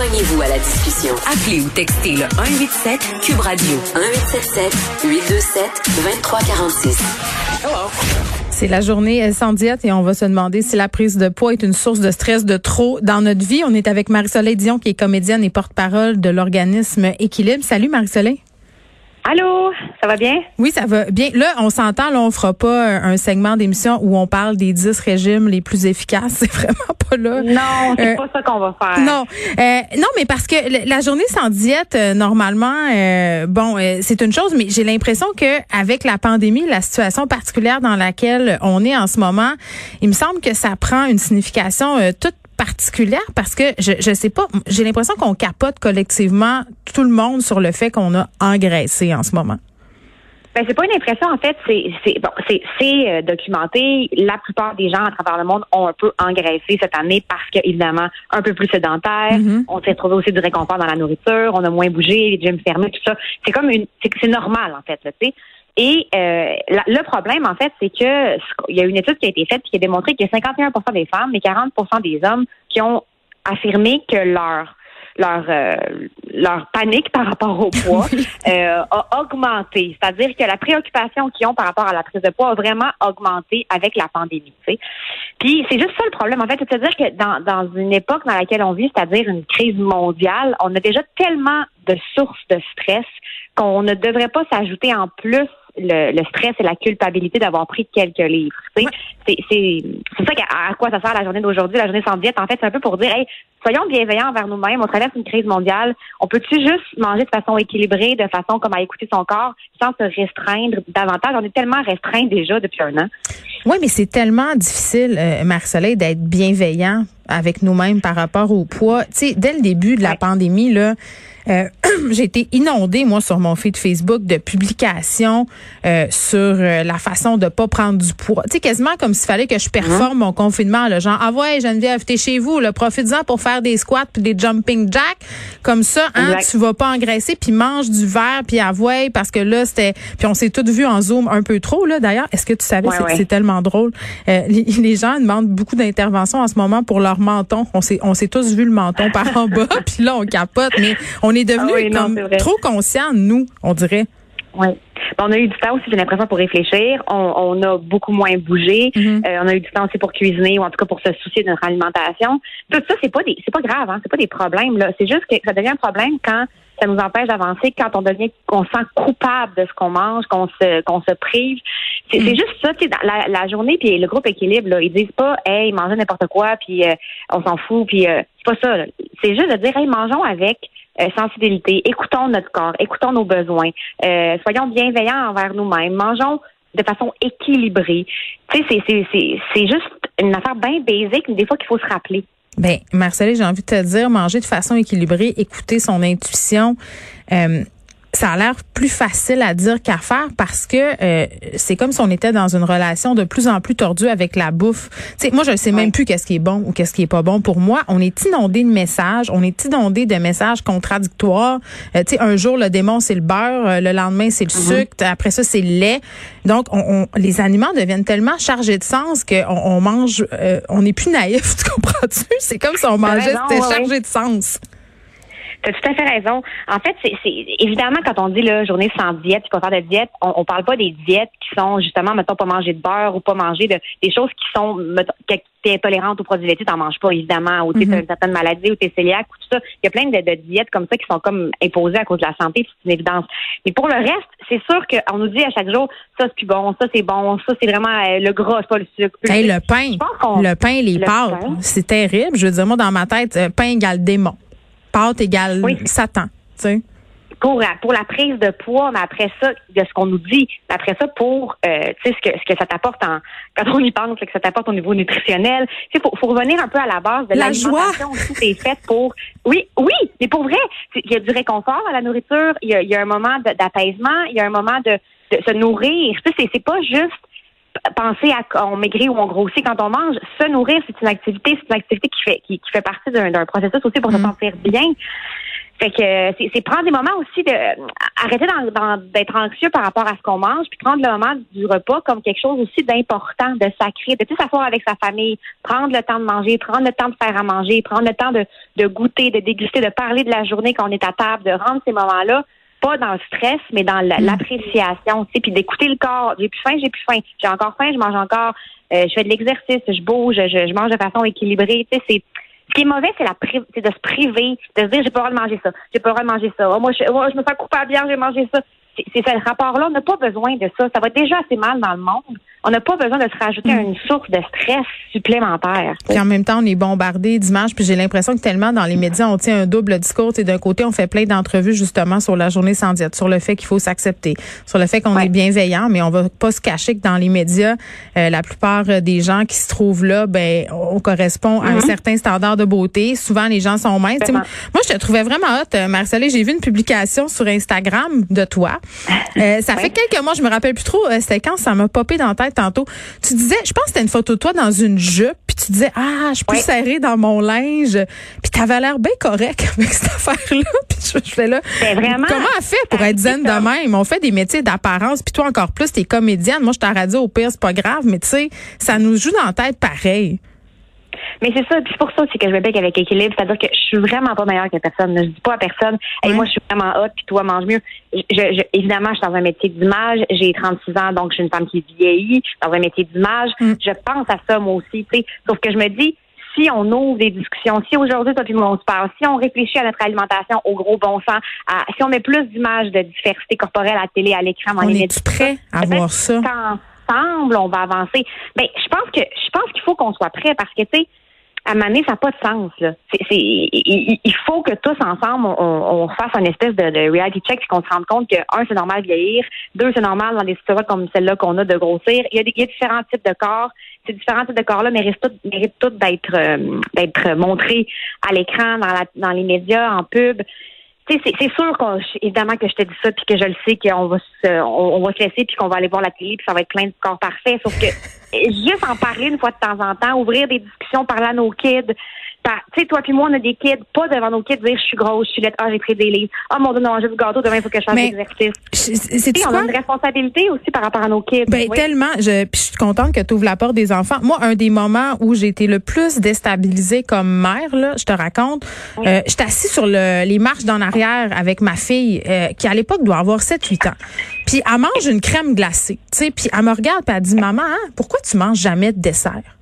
Joignez-vous à la discussion. Appelez ou textez le 187 Cube Radio 1877 827 2346. C'est la journée sans diète et on va se demander si la prise de poids est une source de stress de trop dans notre vie. On est avec Marie-Soleil Dion qui est comédienne et porte-parole de l'organisme Équilibre. Salut Marie-Soleil. Allô, ça va bien? Oui, ça va bien. Là, on s'entend, là, on fera pas un segment d'émission où on parle des 10 régimes les plus efficaces. C'est vraiment pas là. Non, c'est euh, pas ça qu'on va faire. Non, euh, non, mais parce que la journée sans diète, euh, normalement, bon, c'est une chose, mais j'ai l'impression que avec la pandémie, la situation particulière dans laquelle on est en ce moment, il me semble que ça prend une signification toute particulière parce que je je sais pas, j'ai l'impression qu'on capote collectivement tout le monde sur le fait qu'on a engraissé en ce moment. Ben, c'est pas une impression, en fait, c'est c'est bon, c'est c'est euh, documenté. La plupart des gens à travers le monde ont un peu engraissé cette année parce que évidemment un peu plus sédentaire. Mm-hmm. On s'est trouvé aussi du réconfort dans la nourriture, on a moins bougé, les gyms fermés, tout ça. C'est comme une c'est normal en fait, tu sais. Et euh, le problème, en fait, c'est que il y a une étude qui a été faite qui a démontré que 51% des femmes et 40% des hommes qui ont affirmé que leur leur euh, leur panique par rapport au poids euh, a augmenté. C'est-à-dire que la préoccupation qu'ils ont par rapport à la prise de poids a vraiment augmenté avec la pandémie. Puis c'est juste ça le problème. En fait, c'est-à-dire que dans, dans une époque dans laquelle on vit, c'est-à-dire une crise mondiale, on a déjà tellement de sources de stress qu'on ne devrait pas s'ajouter en plus le, stress et la culpabilité d'avoir pris quelques livres. C'est ça à, quoi ça sert la journée d'aujourd'hui, la journée sans diète? En fait, c'est un peu pour dire, hey, soyons bienveillants envers nous-mêmes. On traverse une crise mondiale. On peut-tu juste manger de façon équilibrée, de façon comme à écouter son corps, sans se restreindre davantage? On est tellement restreint déjà depuis un an. Oui, mais c'est tellement difficile, euh, d'être bienveillant avec nous-mêmes par rapport au poids. Tu sais, dès le début de la pandémie, là, euh, j'ai été inondée, moi, sur mon feed Facebook de publications euh, sur euh, la façon de pas prendre du poids. Tu sais, quasiment comme s'il fallait que je performe mon confinement. Le genre, ah ouais, Geneviève, t'es chez vous, le profites-en pour faire des squats puis des jumping jacks. Comme ça, hein, tu vas pas engraisser puis mange du verre puis avouer parce que là, c'était... Puis on s'est toutes vu en Zoom un peu trop, là, d'ailleurs. Est-ce que tu savais, c'est tellement drôle. Les, gens demandent beaucoup d'interventions en ce moment pour leur menton. On s'est on s'est tous vu le menton par en bas puis là, on capote, mais on est devenu ah trop conscient, nous, on dirait. Oui. On a eu du temps aussi, j'ai l'impression, pour réfléchir. On, a beaucoup moins bougé. Mm-hmm. Euh, on a eu du temps aussi pour cuisiner ou en tout cas pour se soucier de notre alimentation. Tout ça, c'est pas des, c'est pas grave, hein, c'est pas des problèmes. Là. C'est juste que ça devient un problème quand ça nous empêche d'avancer, quand on devient, qu'on sent coupable de ce qu'on mange, qu'on se, qu'on se prive. C'est, mm. juste ça, tu sais, la, la journée, puis le groupe équilibre, là, ils disent pas, hey, mangez n'importe quoi, puis euh, on s'en fout, puis euh, c'est pas ça. C'est juste de dire, hey, mangeons avec euh, sensibilité, écoutons notre corps, écoutons nos besoins, euh, soyons bienveillants envers nous-mêmes, mangeons de façon équilibrée. Tu sais, c'est juste une affaire bien basique, mais des fois qu'il faut se rappeler. Ben, Marcel, j'ai envie de te dire, manger de façon équilibrée, écouter son intuition. Euh, ça a l'air plus facile à dire qu'à faire parce que euh, c'est comme si on était dans une relation de plus en plus tordue avec la bouffe. sais, moi, je ne sais même plus qu'est-ce qui est bon ou qu'est-ce qui est pas bon pour moi. On est inondé de messages, on est inondé de messages contradictoires. Euh, tu sais, un jour le démon c'est le beurre, euh, le lendemain c'est le mm-hmm. sucre, après ça c'est le lait. Donc, on, les aliments deviennent tellement chargés de sens qu'on on mange, on n'est plus naïf. Tu comprends-tu? C'est comme si on mangeait, c'était chargé de sens. Tu as tout à fait raison. En fait, c'est évidemment quand on dit là, journée sans diète, pas faire de diète, on, on parle pas des diètes qui sont justement, mettons, pas manger de beurre ou pas manger de des choses qui sont mettons, que t'es intolérante aux produits laitiers, t'en manges pas, évidemment, ou tu mm-hmm. une certaine maladie, ou t'es cœliaque, ou tout ça. Il y a plein de, diètes comme ça qui sont comme imposées à cause de la santé, c'est une évidence. Mais pour le reste, c'est sûr qu'on nous dit à chaque jour, ça c'est plus bon, ça c'est bon, ça c'est vraiment euh, le gras, c'est pas le sucre. le pain, le pain, les pâtes, c'est terrible. Je veux dire, moi, dans ma tête, euh, pain égale démon pâte égale Satan. Tu sais. Pour, pour la prise de poids, mais après ça, de ce qu'on nous dit, après ça, pour euh, tu sais ce que ce que ça t'apporte en quand on y pense, que ça t'apporte au niveau nutritionnel. Tu sais, faut, faut revenir un peu à la base de la joie. aussi. C'est fait pour. Oui, oui, mais pour vrai, il y a du réconfort à la nourriture. Il y a, y a un moment d'apaisement. Il y a un moment de, de se nourrir. Tu sais, c'est pas juste penser à on maigrit ou on grossit quand on mange. Se nourrir, c'est une activité, c'est une activité qui fait qui, fait partie d'un processus aussi pour se mm. sentir bien. Fait que c'est prendre des moments aussi de arrêter d'être anxieux par rapport à ce qu'on mange, puis prendre le moment du repas comme quelque chose aussi d'important, de sacré, de tout s'asseoir avec sa famille, prendre le temps de manger, prendre le temps de faire à manger, prendre le temps de, de goûter, de déguster, de parler de la journée quand on est à table, de rendre ces moments-là pas dans le stress, mais dans mm. l'appréciation, tu sais, puis d'écouter le corps. J'ai plus faim, j'ai plus faim. J'ai encore faim, je mange encore. Euh, je fais de l'exercice, je bouge, je, je, mange de façon équilibrée. Tu sais, c'est ce qui est mauvais, c'est la c'est de se priver, de se dire j'ai pas le droit de manger ça, j'ai pas le droit de manger ça. Oh, moi, je, oh, je me fais couper à bien, j'ai mangé ça c'est ce rapport-là. On n'a pas besoin de ça. Ça va déjà assez mal dans le monde. On n'a pas besoin de se rajouter mm. une source de stress supplémentaire. Puis en même temps, on est bombardé d'images. Puis j'ai l'impression que tellement dans les médias, on tient un double discours. D'un côté, on fait plein d'entrevues justement sur la journée sans diète, sur le fait qu'il faut s'accepter, sur le fait qu'on est bienveillant, mais on va pas se cacher que dans les médias, euh, la plupart des gens qui se trouvent là, ben, on correspond à un mm-hmm. certain standard de beauté. Souvent, les gens sont minces. Moi, je te trouvais vraiment hot, euh, Marcelle. J'ai vu une publication sur Instagram de toi euh, ça fait quelques mois, je me rappelle plus trop, euh, c'était quand ça m'a popé dans la tête tantôt. Tu disais, je pense que c'était une photo de toi dans une jupe, puis tu disais, ah, je suis plus serrée dans mon linge, puis t'avais l'air bien correct avec cette affaire-là. Puis je, fais là, vraiment, comment elle fait pour être zen de même? On fait des métiers d'apparence, puis toi encore plus, t'es comédienne. Moi, je t'ai radio au pire, c'est pas grave, mais tu sais, ça nous joue dans la tête pareil. Mais c'est ça, c'est pour ça aussi que je me bec avec équilibre, c'est-à-dire que je suis vraiment pas meilleure que personne. Je dis pas à personne, et moi je suis vraiment hot, puis toi mange mieux. Je, évidemment, je suis dans un métier d'image, j'ai 36 ans, donc je suis une femme qui vieillit dans un métier d'image. Mm. Je pense à ça moi aussi, tu sais. Sauf que je me dis, si on ouvre des discussions, si aujourd'hui, toi et moi, on se parle, si on réfléchit à notre alimentation au gros bon sens, si on met plus d'images de diversité corporelle à la télé, à l'écran, on les est prêt à voir ça? Ensemble, on va avancer. Mais ben, je pense que je pense qu'il faut qu'on soit prêt parce que tu sais, à Mané, ça n'a pas de sens. Il, faut que tous ensemble, on, fasse une espèce de, reality check et qu'on se rende compte que, un, c'est normal de vieillir, deux, c'est normal dans des situations comme celle-là qu'on a de grossir. Il y, a différents types de corps. Ces différents types de corps-là méritent tous euh, d'être montrés à l'écran, dans, dans les médias, en pub c'est sûr évidemment que je te dis ça puis que je le sais qu'on va se on, va se laisser puis qu'on va aller voir la télé puis ça va être plein de corps parfaits sauf que juste en parler une fois de temps en temps ouvrir des discussions parler à nos kids tu sais, toi puis moi, on a des kids, pas devant nos kids dire je suis grosse, je suis laide, ah, j'ai pris des livres, ah, mon Dieu, non, j'ai du gâteau, demain, il faut que je fasse l'exercice. C'est On a une responsabilité aussi par rapport à nos kids. Ben, tellement. Je, puis je suis contente que tu ouvres la porte des enfants. Moi, un des moments où j'ai été le plus déstabilisée comme mère, là, je te raconte, euh, j'étais assise sur le, les marches d'en arrière avec ma fille, euh, qui à l'époque doit avoir 7-8 ans. Puis elle mange une crème glacée, tu sais, puis elle me regarde puis elle dit, maman, hein, pourquoi tu manges jamais de dessert?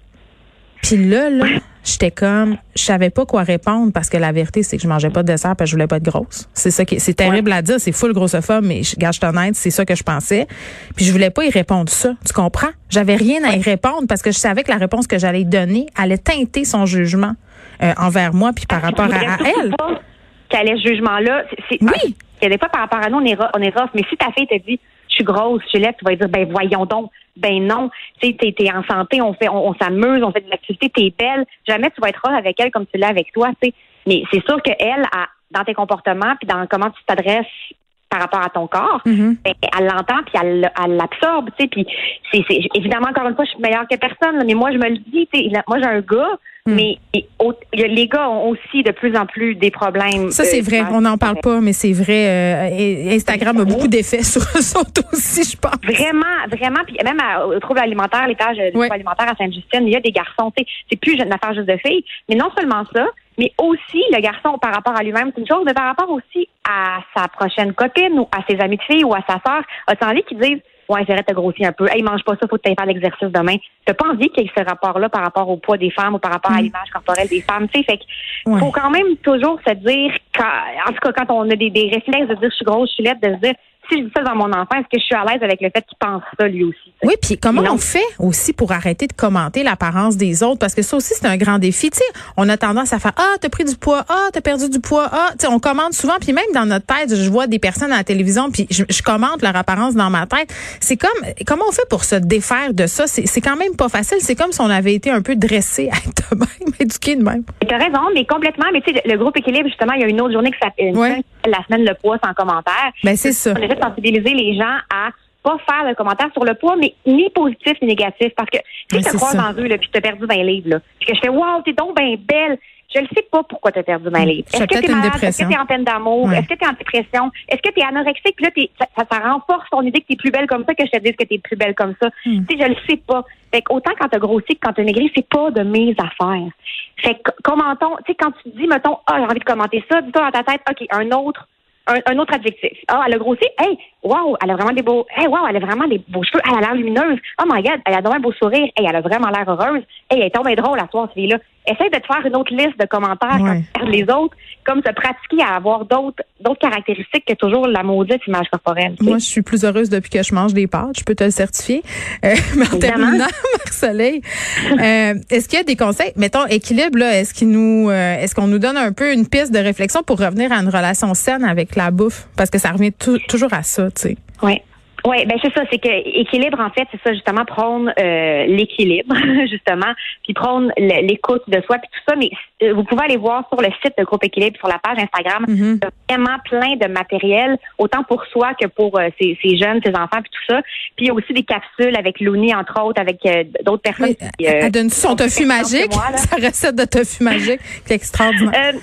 Puis là, là, j'étais comme, je savais pas quoi répondre parce que la vérité, c'est que je mangeais pas de dessert parce que je voulais pas être grosse. C'est ça qui, c'est terrible à dire, c'est full grossophobe, mais je gâche honnête, c'est ça que je pensais. Puis je voulais pas y répondre ça. Tu comprends? J'avais rien à y répondre parce que je savais que la réponse que j'allais donner allait teinter son jugement euh, envers moi puis par rapport à, elle. Qu'elle ait ce jugement-là? Oui. Il y a des fois par rapport à nous, on est, on est rough, mais si ta fille te dit, je suis grosse, je suis laide, tu vas dire, ben voyons donc, ben non, tu sais, t'es, en santé, on fait, on, s'amuse, on fait de l'activité, t'es belle. Jamais tu vas être rough avec elle comme tu l'as avec toi, tu sais. Mais c'est sûr qu'elle, dans tes comportements, puis dans comment tu t'adresses par rapport à ton corps, mm-hmm. ben, elle l'entend puis elle, l'absorbe, tu sais. Puis c'est, évidemment encore une fois, je suis meilleure que personne, mais moi je me le dis, tu sais, moi j'ai un gars Hmm. Mais les gars ont aussi de plus en plus des problèmes. Ça, c'est vrai. On n'en parle pas, mais c'est vrai. Euh, Instagram a beaucoup d'effets sur eux aussi, je pense. Vraiment, vraiment. Puis même au trouble alimentaire, l'étage du trouble alimentaire à Sainte-Justine, il y a des garçons. C'est plus une affaire juste de filles. Mais non seulement ça, mais aussi le garçon par rapport à lui-même, c'est une chose, mais par rapport aussi à sa prochaine copine ou à ses amis de filles ou à sa sœur. Envie qu'ils disent Ouais, j'arrête de grossir un peu. Hey, mange pas ça, faut que tu faire l'exercice demain. T'as pas envie qu'il y ait ce rapport-là par rapport au poids des femmes ou par rapport à mm. l'image corporelle des femmes. Tu sais, fait qu'il faut quand même toujours se dire, en tout cas, quand on a des, des réflexes de dire je suis grosse, je suis laide, de se dire si je dis ça dans mon enfant, est-ce que je suis à l'aise avec le fait qu'il pense ça lui aussi? Oui, puis comment on fait aussi pour arrêter de commenter l'apparence des autres? Parce que ça aussi, c'est un grand défi. sais, on a tendance à faire Ah, t'as pris du poids, ah, t'as perdu du poids, ah, sais, on commente souvent, puis même dans notre tête, je vois des personnes à la télévision, puis je, commente leur apparence dans ma tête. C'est comme comment on fait pour se défaire de ça? C'est quand même pas facile. C'est comme si on avait été un peu dressé à être même, éduqué de même. T'as raison, mais complètement. Mais tu sais, le, groupe équilibre, justement, il y a une autre journée qui s'appelle la semaine le poids sans commentaire. Ben c'est ça sensibiliser les gens à pas faire de commentaires sur le poids, mais ni positif ni négatif. Parce que si tu te croises dans rue, là, puis tu as perdu 20 livres, là, puis que je fais Wow, t'es donc bien belle. je ne sais pas pourquoi tu as perdu 20 livres. Est-ce que tu es malade? Est-ce que tu es en peine d'amour? Est-ce que tu es en dépression? Est-ce que tu es anorexique? Puis là, ça, ça, renforce ton idée que tu es plus belle comme ça que je te dise que tu es plus belle comme ça. Hmm. Tu sais, je le sais pas. Fait autant quand tu as grossi que quand tu as maigri, c'est pas de mes affaires. Fait que commentons, tu sais, quand tu dis, mettons, ah, j'ai envie de commenter ça, dis-toi dans ta tête, OK, un autre un, autre adjectif. Ah, elle a grossi. Hey, wow, elle a vraiment des beaux. Hey, wow, elle a vraiment des beaux cheveux. Elle a l'air lumineuse. Oh my God, elle a vraiment un beau sourire. Hey, elle a vraiment l'air heureuse. Hey, elle est tombée drôle à soir, celui-là. Essaye de te faire une autre liste de commentaires quand tu les autres, comme se pratiquer à avoir d'autres d'autres caractéristiques que toujours la maudite image corporelle. Moi, je suis plus heureuse depuis que je mange des pâtes. Je peux te le certifier. Euh, mais en terminant, Marc-Soleil, euh, est-ce qu'il y a des conseils, mettons, équilibre, là, est-ce qu'il nous, euh, est-ce qu'on nous donne un peu une piste de réflexion pour revenir à une relation saine avec la bouffe? Parce que ça revient toujours à ça, tu sais. Oui. Oui, ben c'est ça, c'est que équilibre en fait, c'est ça justement prendre euh, l'équilibre justement, puis prendre l'écoute de soi puis tout ça. Mais euh, vous pouvez aller voir sur le site de Groupe Équilibre sur la page Instagram, mm-hmm. vraiment plein de matériel, autant pour soi que pour euh, ses, jeunes, ses enfants puis tout ça. Puis il y a aussi des capsules avec Looney entre autres, avec d'autres personnes. elle donne son tofu magique, sa recette de tofu magique, c'est extraordinaire.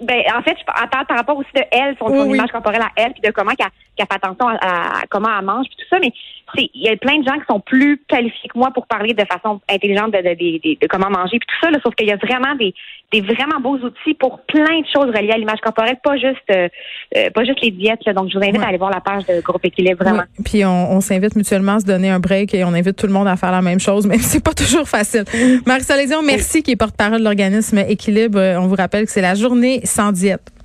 Ben, en fait, je parle par rapport aussi de elle, son, image corporelle à elle, puis de comment qu'elle fait attention à, comment elle mange, puis tout ça. Mais il y a plein de gens qui sont plus qualifiés que moi pour parler de façon intelligente de, de, comment manger, puis tout ça. Là, sauf qu'il y a vraiment des, des vraiment beaux outils pour plein de choses reliées à l'image corporelle, pas juste euh, euh, pas juste les diètes. Donc, je vous invite à aller voir la page de Groupe Équilibre, vraiment. Puis on, on s'invite mutuellement à se donner un break et on invite tout le monde à faire la même chose, mais c'est pas toujours facile. Marie-Soleil merci, qui est porte-parole de l'organisme Équilibre. On vous rappelle que c'est la journée sans diète.